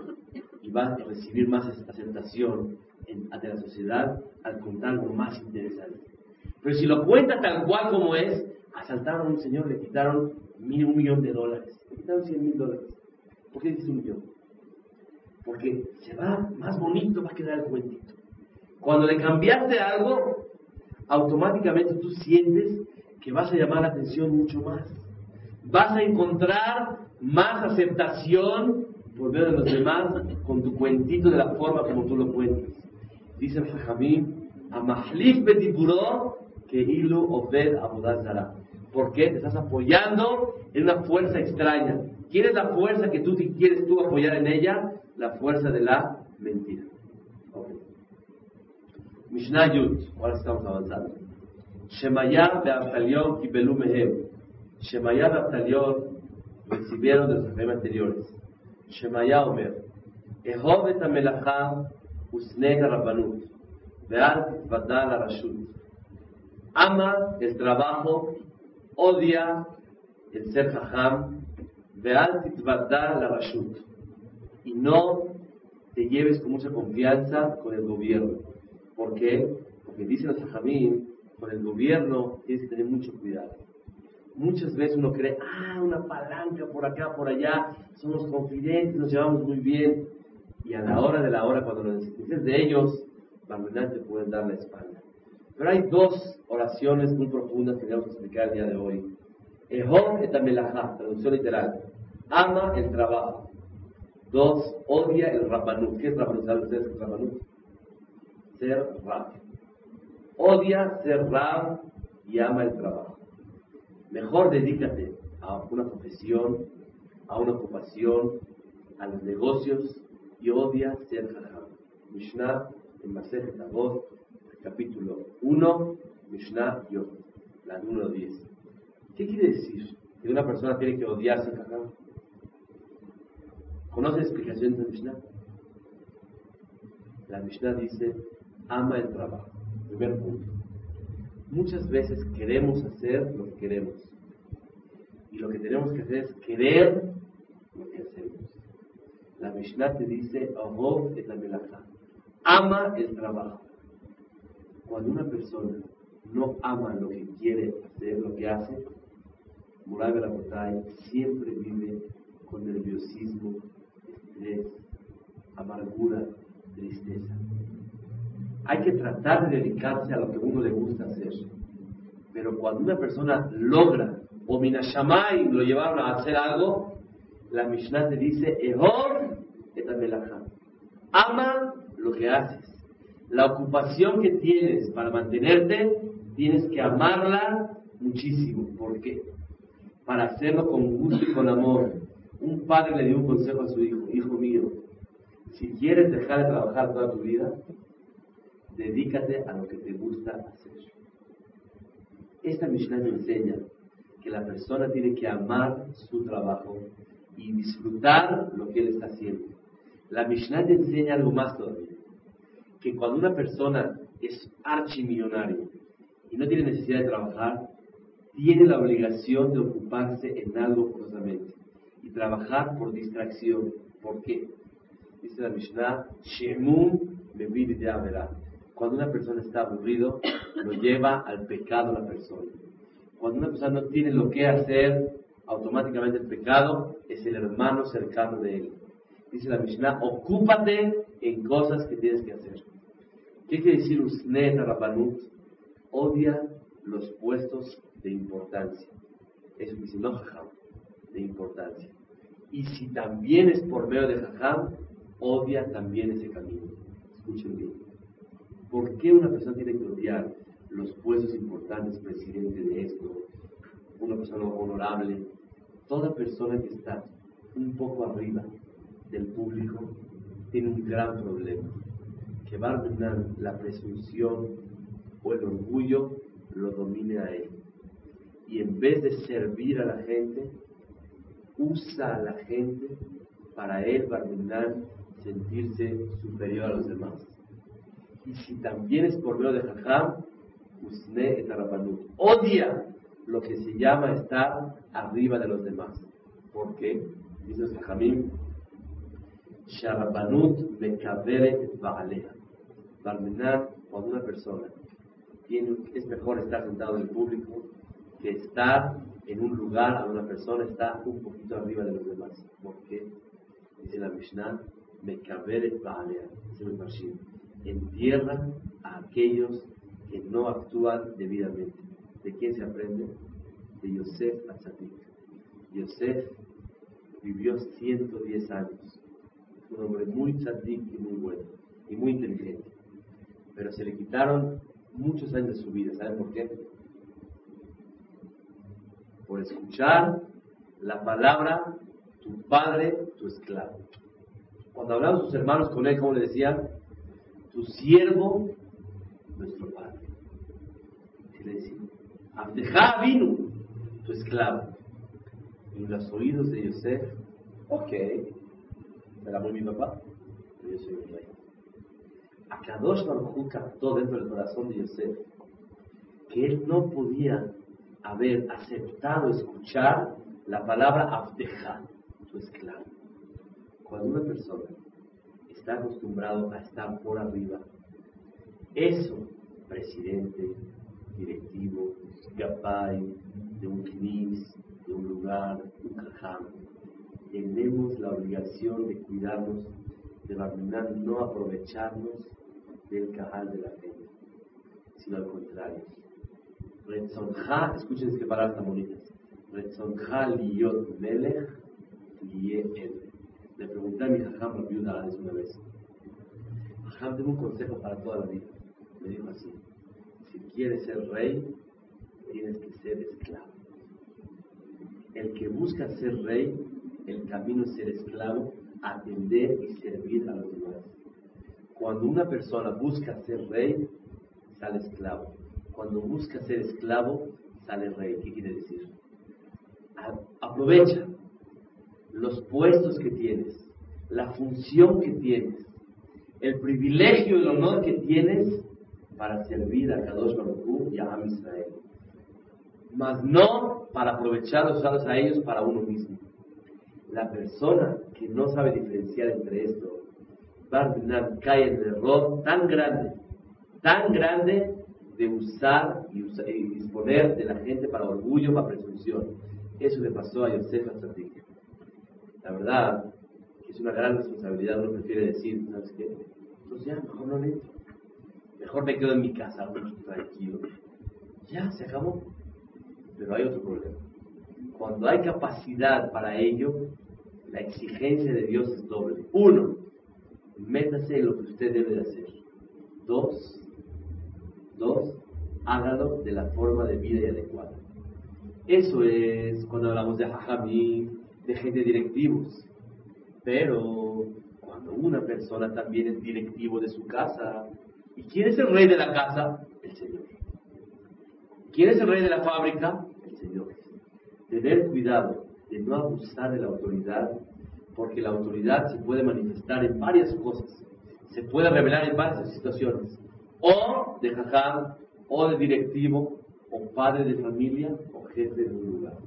y va a recibir más aceptación ante la sociedad al contar algo más interesante. Pero si lo cuenta tal cual como es, asaltaron a un señor, le quitaron un millón de dólares, le quitaron cien mil dólares. ¿Por qué dice un millón? Porque se va más bonito, va a quedar el cuentito. Cuando le cambiaste algo, automáticamente tú sientes que vas a llamar la atención mucho más. Vas a encontrar más aceptación por medio de los demás con tu cuentito de la forma como tú lo cuentas. Dice el Jajamín, Amahlif que Ilu Obed Abudazara. ¿Por qué? Te estás apoyando en una fuerza extraña. ¿Quién es la fuerza que tú quieres tú apoyar en ella? La fuerza de la mentira. Okay. Mishnah Yud, ahora estamos avanzando. Shemaya Beabtalión y Mehem. Shemayah Naftalión recibieron de sus jefes anteriores. Shemayah Omer, Ehovet Amelachá Usneh Rabbanut, Be'ar Batal Arashut. Ama el trabajo, odia el ser jajam, Be'al Titvadá la Y no te lleves con mucha confianza con el gobierno. ¿Por qué? Porque dicen los jajamín, con el gobierno tienes que tener mucho cuidado. Muchas veces uno cree, ah, una palanca por acá, por allá, somos confidentes, nos llevamos muy bien. Y a la hora de la hora, cuando lo necesites de ellos, Barmenán te pueden dar la espalda. Pero hay dos oraciones muy profundas que debemos explicar el día de hoy. Ehom et traducción literal. Ama el trabajo. Dos, odia el rabbanut. ¿Qué es rabbanut? ¿Saben ustedes qué es? Ser rab. Odia ser rab y ama el trabajo. Mejor dedícate a una profesión, a una ocupación, a los negocios y odia ser jajam. Mishnah en Masejet Avot capítulo 1, Mishnah Yod, la número 10. ¿Qué quiere decir? Que una persona tiene que odiarse a Jajam. ¿Conoce la explicación de Mishnah? La Mishnah dice, ama el trabajo. Primer punto. Muchas veces queremos hacer lo que queremos. Y lo que tenemos que hacer es querer lo que hacemos. La Mishnah te dice, ama el trabajo. Cuando una persona no ama lo que quiere hacer, lo que hace, Murad Botay siempre vive con nerviosismo, estrés, amargura, tristeza. Hay que tratar de dedicarse a lo que uno le gusta hacer. Pero cuando una persona logra, o Minashamay lo llevaron a hacer algo, la Mishnah te dice, Ehor Ama lo que haces. La ocupación que tienes para mantenerte, tienes que amarla muchísimo. ¿Por qué? Para hacerlo con gusto y con amor. Un padre le dio un consejo a su hijo, hijo mío, si quieres dejar de trabajar toda tu vida, dedícate a lo que te gusta hacer. Esta Mishnah me enseña que la persona tiene que amar su trabajo y disfrutar lo que él está haciendo. La Mishnah te enseña algo más todavía que cuando una persona es archimillonario y no tiene necesidad de trabajar, tiene la obligación de ocuparse en algo forzosamente y trabajar por distracción. ¿Por qué? Dice la Mishnah, Shemun verá. Cuando una persona está aburrido, lo lleva al pecado la persona. Cuando una persona no tiene lo que hacer, automáticamente el pecado es el hermano cercano de él. Dice la Mishnah, ocúpate en cosas que tienes que hacer. ¿Qué quiere decir Usnet Rabbanut? Odia los puestos de importancia. Eso dice, no jajam, de importancia. Y si también es por medio de jajam, odia también ese camino. Escuchen bien. ¿Por qué una persona tiene que odiar los puestos importantes, presidente de esto, una persona honorable? Toda persona que está un poco arriba del público tiene un gran problema que Barminan, la presunción o el orgullo lo domine a él. Y en vez de servir a la gente, usa a la gente para él, Barminan, sentirse superior a los demás. Y si también es por medio de Jajam, Usne et Odia lo que se llama estar arriba de los demás. ¿Por qué? Dice Jajamim, Sharabanut Mekaveret Baalea. Barmenar, cuando una persona tiene, es mejor estar sentado en el público que estar en un lugar donde una persona está un poquito arriba de los demás. Porque, dice la Mishnah, Mekaberet Baalea, dice entierra a aquellos que no actúan debidamente. ¿De quién se aprende? De Yosef Atzadik. Yosef vivió 110 años. Un hombre muy tzadik y muy bueno, y muy inteligente pero se le quitaron muchos años de su vida. ¿Saben por qué? Por escuchar la palabra tu padre, tu esclavo. Cuando hablaban sus hermanos con él, como le decían, tu siervo, nuestro padre. Y le decían, Abdejá vino, tu esclavo. En los oídos de Yosef, ok, será muy mi papá, pero yo soy el rey. Akadosh Baruj captó dentro del corazón de Yosef que él no podía haber aceptado escuchar la palabra Abdeja, tu esclavo. Cuando una persona está acostumbrado a estar por arriba, eso, presidente, directivo, gapay, de un knis, de un lugar, un cajam, tenemos la obligación de cuidarnos, de no aprovecharnos del cajal de la gente, sino al contrario. Retzonja, escuchen qué palabras tan bonitas. Retzonja liyot melech Le pregunté a mi jajam la viuda una vez. Jajam, tengo un consejo para toda la vida. Me dijo así: si quieres ser rey, tienes que ser esclavo. El que busca ser rey, el camino es ser esclavo, atender y servir a los demás. Cuando una persona busca ser rey, sale esclavo. Cuando busca ser esclavo, sale rey. ¿Qué quiere decir? Aprovecha los puestos que tienes, la función que tienes, el privilegio y el honor que tienes para servir a Kadosh Baruch y a Am Israel. Mas no para aprovechar los a ellos para uno mismo. La persona que no sabe diferenciar entre esto Barminan cae en el error tan grande, tan grande de usar y, disponer de la gente para orgullo, para presunción. Eso le pasó a Yosef Atzadik. La verdad es una gran responsabilidad, uno prefiere decir, ¿sabes qué? Entonces ya, mejor no le Mejor me quedo en mi casa, tranquilo. Ya, se acabó. Pero hay otro problema. Cuando hay capacidad para ello, la exigencia de Dios es doble. Uno, métase en lo que usted debe de hacer. Dos, dos, hágalo de la forma de vida y adecuada. Eso es cuando hablamos de hajamí, de gente directivos. Pero cuando una persona también es directivo de su casa, ¿y quién es el rey de la casa? El Señor. ¿Quién es el rey de la fábrica? El Señor. Tener cuidado de no abusar de la autoridad porque la autoridad se puede manifestar en varias cosas, se puede revelar en varias situaciones, o de jajam, o de directivo, o padre de familia, o jefe de un lugar.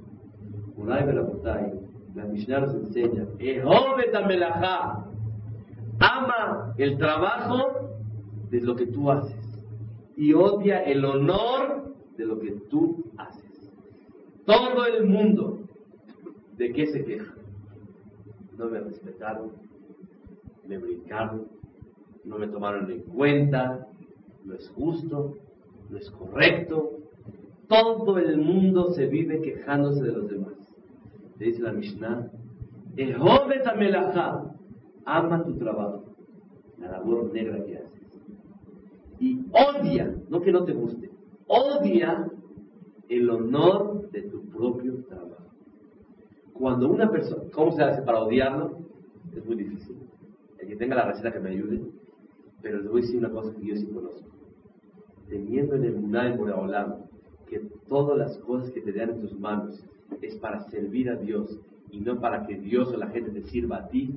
La Mishnah nos enseña, ama el trabajo de lo que tú haces y odia el honor de lo que tú haces. Todo el mundo, ¿de qué se queja? no me respetaron, me brincaron, no me tomaron en cuenta, no es justo, no es correcto. Todo el mundo se vive quejándose de los demás. Dice la Mishnah, ama tu trabajo, la labor negra que haces. Y odia, no que no te guste, odia el honor de tu propio trabajo. Cuando una persona, ¿cómo se hace para odiarlo? Es muy difícil. El que tenga la receta que me ayude, pero les voy a decir una cosa que yo sí conozco. Teniendo en el Munay Boreolam que todas las cosas que te dan en tus manos es para servir a Dios y no para que Dios o la gente te sirva a ti,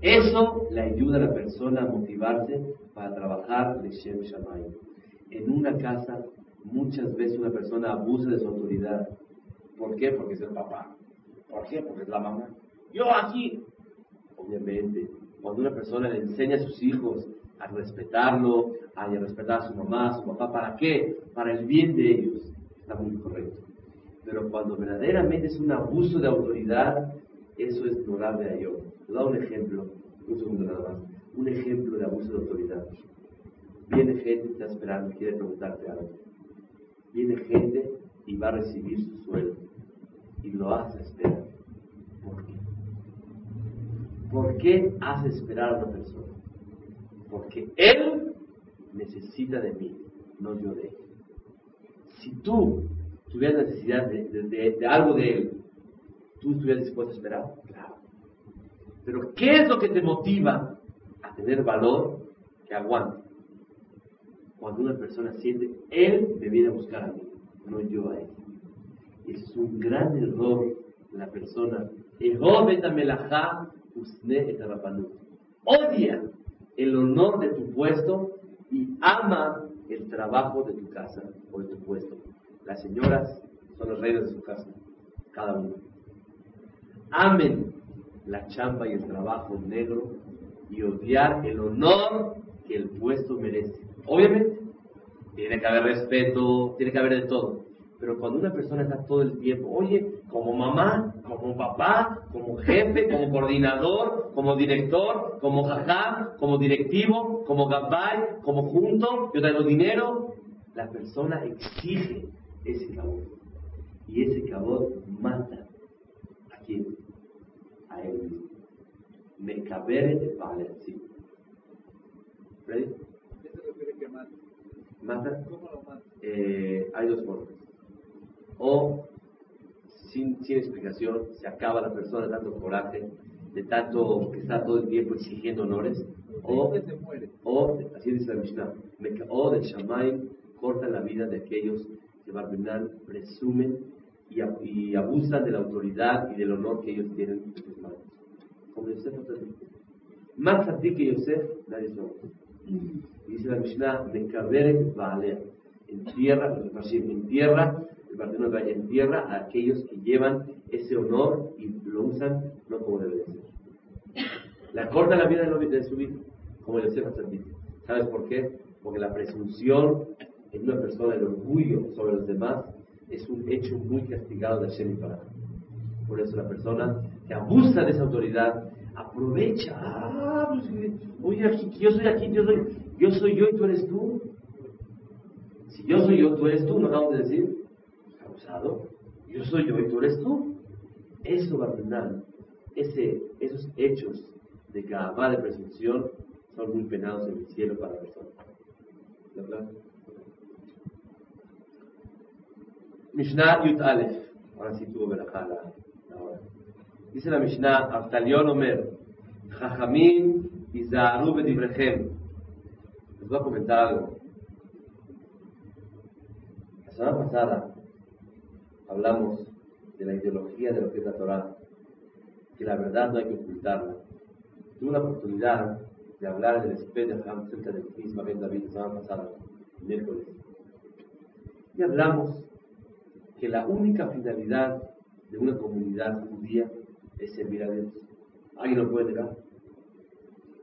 eso le ayuda a la persona a motivarse para trabajar Shem Shammai. En una casa, muchas veces una persona abusa de su autoridad. ¿Por qué? Porque es el papá. ¿Por qué? Porque es la mamá. Yo aquí. Obviamente, cuando una persona le enseña a sus hijos a respetarlo, a respetar a su mamá, a su papá, ¿para qué? Para el bien de ellos. Está muy correcto. Pero cuando verdaderamente es un abuso de autoridad, eso es honorable a yo. Te doy un ejemplo, un segundo nada más. Un ejemplo de abuso de autoridad. Viene gente, está esperando, quiere preguntarte algo. Viene gente y va a recibir su sueldo. Y lo hace esperar. ¿Por qué hace esperar a una persona? Porque él necesita de mí, no yo de él. Si tú tuvieras necesidad de, algo de él, ¿tú estuvieras dispuesto a esperar? Claro. Pero ¿qué es lo que te motiva a tener valor que aguante? Cuando una persona siente, él me viene a buscar a mí, no yo a él. Es un gran error la persona. Odia el honor de tu puesto y ama el trabajo de tu casa o de tu puesto. Las señoras son los reyes de su casa, cada uno. Amen la chamba y el trabajo negro y odiar el honor que el puesto merece. Obviamente, tiene que haber respeto, tiene que haber de todo. Pero cuando una persona está todo el tiempo, oye, como mamá, como papá, como jefe, como coordinador, como director, como jajá, como directivo, como gabay, como junto, yo traigo dinero, la persona exige ese cabot. Y ese cabot mata a quién? A él mismo. Me cabere de padre, sí. ¿Ready? ¿Mata? ¿Cómo lo mata? Eh, hay dos formas o sin, sin explicación se acaba la persona de tanto coraje, de tanto que está todo el tiempo exigiendo honores, o, o así dice la Mishnah, o del Shamay corta la vida de aquellos que Barbenal presumen y, y, abusan de la autoridad y del honor que ellos tienen en sus manos. Como Yosef Más a ti que Yosef, nadie Y dice la Mishnah, Mekaberet Baalea. En tierra, en tierra el partido en tierra a aquellos que llevan ese honor y lo usan no como debe de ser. La corta la vida de su vida, como Yosef ¿Sabes por qué? Porque la presunción en una persona, el orgullo sobre los demás, es un hecho muy castigado de Hashem y para. Por eso la persona que abusa de esa autoridad aprovecha. Ah, pues, oye, aquí, yo soy aquí, yo soy, yo soy yo y tú eres tú. Si yo soy yo, tú eres tú, ¿no acabamos de decir? Yo soy yo y tú eres tú. Eso, Barmenal, ese, esos hechos de Gabá de presunción son muy penados en el cielo para la persona. ¿Verdad? Mishnah Yut Aleph. Ahora sí tuvo verajá la, hora. Dice la Mishnah, Aftalion Omer, Jajamim Izaharu Bedibrechem. Les voy a comentar algo. La semana pasada hablamos de la ideología de lo que es la Torah, que la verdad no hay que ocultarla. Tuve la oportunidad de hablar del espejo de Ham cerca del mismo Ben David la semana pasada, miércoles. Y hablamos que la única finalidad de una comunidad judía es servir a Dios. ¿Alguien lo puede negar?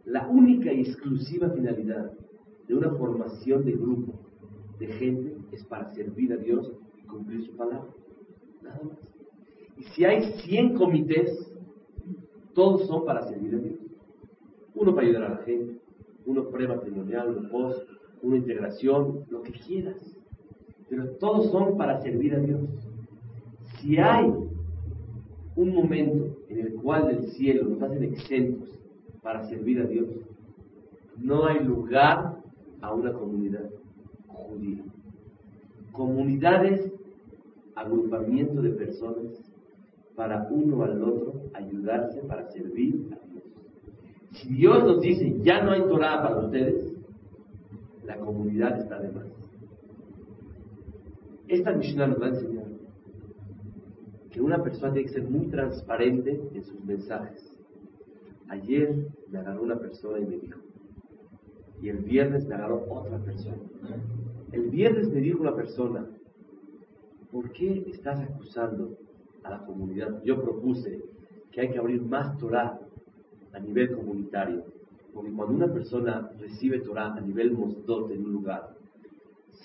La única y exclusiva finalidad de una formación de grupo de gente es para servir a Dios y cumplir su palabra. Y si hay 100 comités, todos son para servir a Dios. Uno para ayudar a la gente, uno prematrimonial, uno post, una integración, lo que quieras. Pero todos son para servir a Dios. Si hay un momento en el cual del cielo nos hacen exentos para servir a Dios, no hay lugar a una comunidad judía. Comunidades agrupamiento de personas para uno al otro ayudarse para servir a Dios. Si Dios nos dice, ya no hay Torah para ustedes, la comunidad está de más. Esta Mishnah nos va a enseñar que una persona tiene que ser muy transparente en sus mensajes. Ayer me agarró una persona y me dijo, y el viernes me agarró otra persona. El viernes me dijo una persona, ¿por qué estás acusando a la comunidad? Yo propuse que hay que abrir más Torah a nivel comunitario, porque cuando una persona recibe Torah a nivel mosdot en un lugar,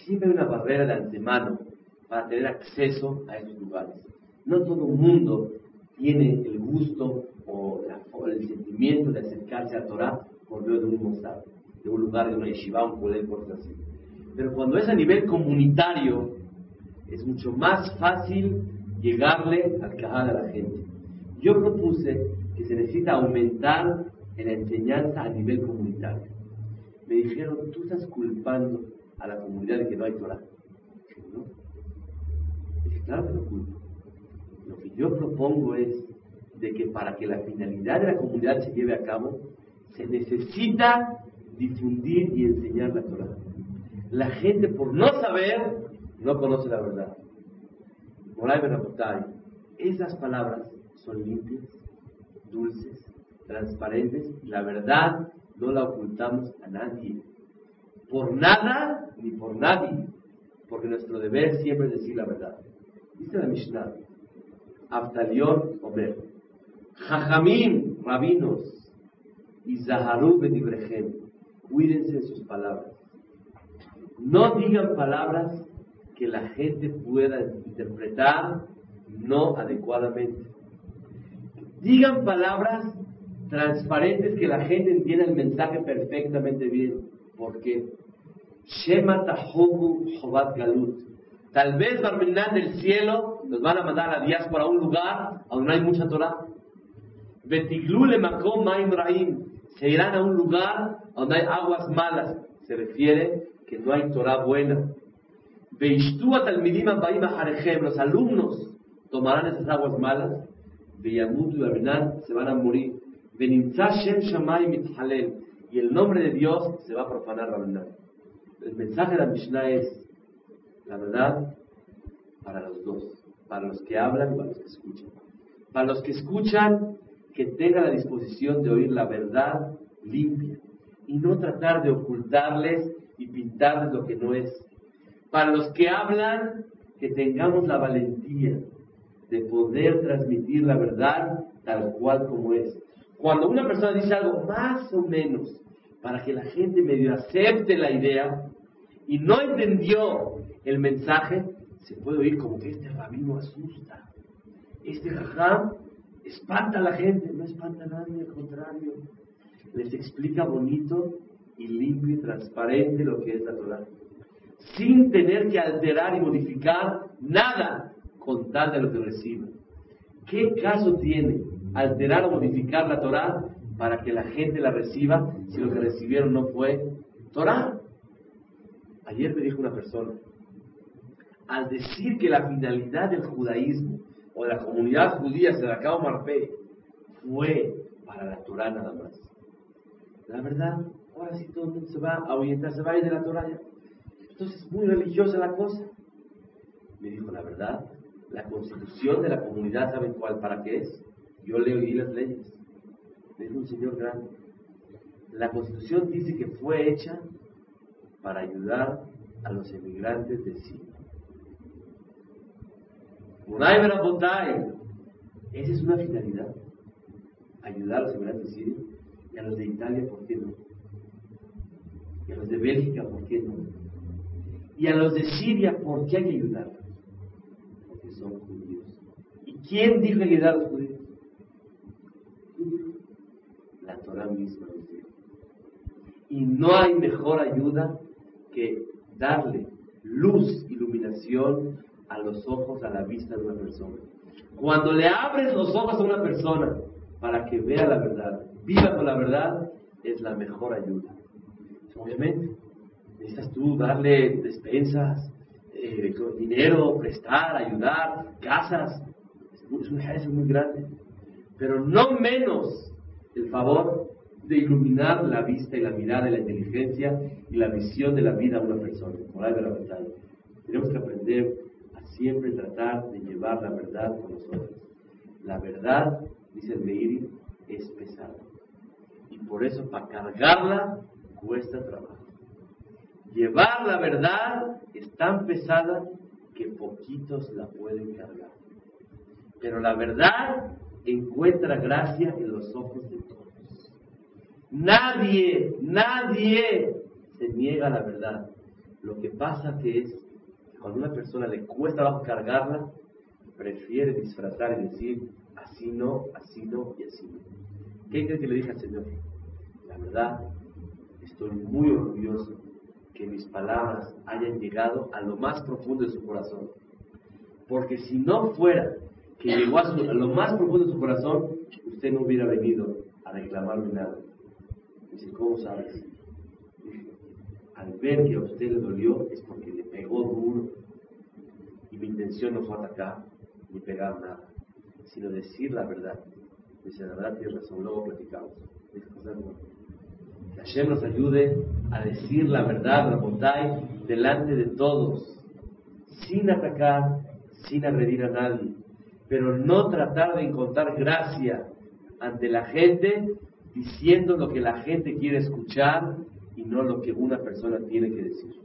siempre hay una barrera de antemano para tener acceso a esos lugares. No todo el mundo tiene el gusto o, el sentimiento de acercarse a Torah por medio de un mosdot, de un lugar, de una yeshiva, un poder, cosas así. Pero cuando es a nivel comunitario, es mucho más fácil llegarle al cajal a la gente. Yo propuse que se necesita aumentar en la enseñanza a nivel comunitario. me dijeron, tú estás culpando a la comunidad de que no hay Torah. No. Dije, claro que no culpo. Lo que yo propongo es de que para que la finalidad de la comunidad se lleve a cabo, se necesita difundir y enseñar la Torah. La gente por no saber, no conoce la verdad. Moray Benapotay, esas palabras son limpias, dulces, transparentes, la verdad no la ocultamos a nadie. Por nada ni por nadie. Porque nuestro deber siempre es decir la verdad. Dice la Mishnah, Aftalión Omer, Jajamín, rabinos, y Zaharú Benibrejem, cuídense de sus palabras. No digan palabras que la gente pueda interpretar no adecuadamente. Digan palabras transparentes que la gente entienda el mensaje perfectamente bien. ¿Por qué? Shema Tahobu Jobat Galut. Tal vez Barmenán del cielo nos van a mandar a diáspora a un lugar donde no hay mucha Torah. Betiglule Makom Maim Rahim. Se irán a un lugar donde hay aguas malas. Se refiere que no hay Torah buena. Los alumnos tomarán esas aguas malas. Se van a morir. Y el nombre de Dios se va a profanar Rabinan. El mensaje de la Mishnah es, la verdad, para los dos. Para los que hablan y para los que escuchan. Para los que escuchan, que tengan la disposición de oír la verdad limpia y no tratar de ocultarles y pintarles lo que no es. Para los que hablan, que tengamos la valentía de poder transmitir la verdad tal cual como es. Cuando una persona dice algo más o menos para que la gente medio acepte la idea y no entendió el mensaje, se puede oír como que este rabino asusta. Este jajam espanta a la gente, no espanta a nadie, al contrario. Les explica bonito y limpio y transparente lo que es la Torah. Sin tener que alterar y modificar nada con tal de lo que reciben. ¿Qué caso tiene alterar o modificar la Torah para que la gente la reciba si lo que recibieron no fue Torah? Ayer me dijo una persona, al decir que la finalidad del judaísmo o de la comunidad judía se la acabó Marpe fue para la Torah nada más. La verdad, ahora sí todo el mundo se va a orientar, se va a ir de la Torah ya. Entonces es muy religiosa la cosa. Me dijo, la verdad, la constitución de la comunidad, ¿saben cuál para qué es? Yo leo y las leyes. Me dijo un señor grande. La constitución dice que fue hecha para ayudar a los emigrantes de Siria. Esa es una finalidad. Ayudar a los emigrantes de Siria y a los de Italia, ¿por qué no? Y a los de Bélgica, ¿por qué no? Y a los de Siria, ¿por qué hay que ayudarlos? Porque son judíos. ¿Y quién dijo ayudar a los judíos? La Torah misma Y no hay mejor ayuda que darle luz, iluminación a los ojos, a la vista de una persona. Cuando le abres los ojos a una persona para que vea la verdad, viva con la verdad, es la mejor ayuda. Obviamente, necesitas tú darle despensas, eh, dinero, prestar, ayudar, casas. Es un muy grande. Pero no menos el favor de iluminar la vista y la mirada y la inteligencia y la visión de la vida a una persona, moral de la verdad. Tenemos que aprender a siempre tratar de llevar la verdad con nosotros. La verdad, dice el Meiri, es pesada. Y por eso para cargarla cuesta trabajo. Llevar la verdad es tan pesada que poquitos la pueden cargar. Pero la verdad encuentra gracia en los ojos de todos. Nadie, nadie se niega a la verdad. Lo que pasa que es que cuando a una persona le cuesta cargarla, prefiere disfrazar y decir, así no, así no y así no. ¿Qué crees que le dije al Señor? La verdad, estoy muy orgulloso que mis palabras hayan llegado a lo más profundo de su corazón. Porque si no fuera que llegó a, lo más profundo de su corazón, usted no hubiera venido a reclamarme nada. Dice, ¿cómo sabes? al ver que a usted le dolió es porque le pegó duro. Y mi intención no fue atacar ni pegar nada, sino decir la verdad. Dice, la verdad tienes razón, luego platicamos. Que Hashem nos ayude a decir la verdad, Rabotai, delante de todos, sin atacar, sin agredir a nadie, pero no tratar de encontrar gracia ante la gente diciendo lo que la gente quiere escuchar y no lo que una persona tiene que decir.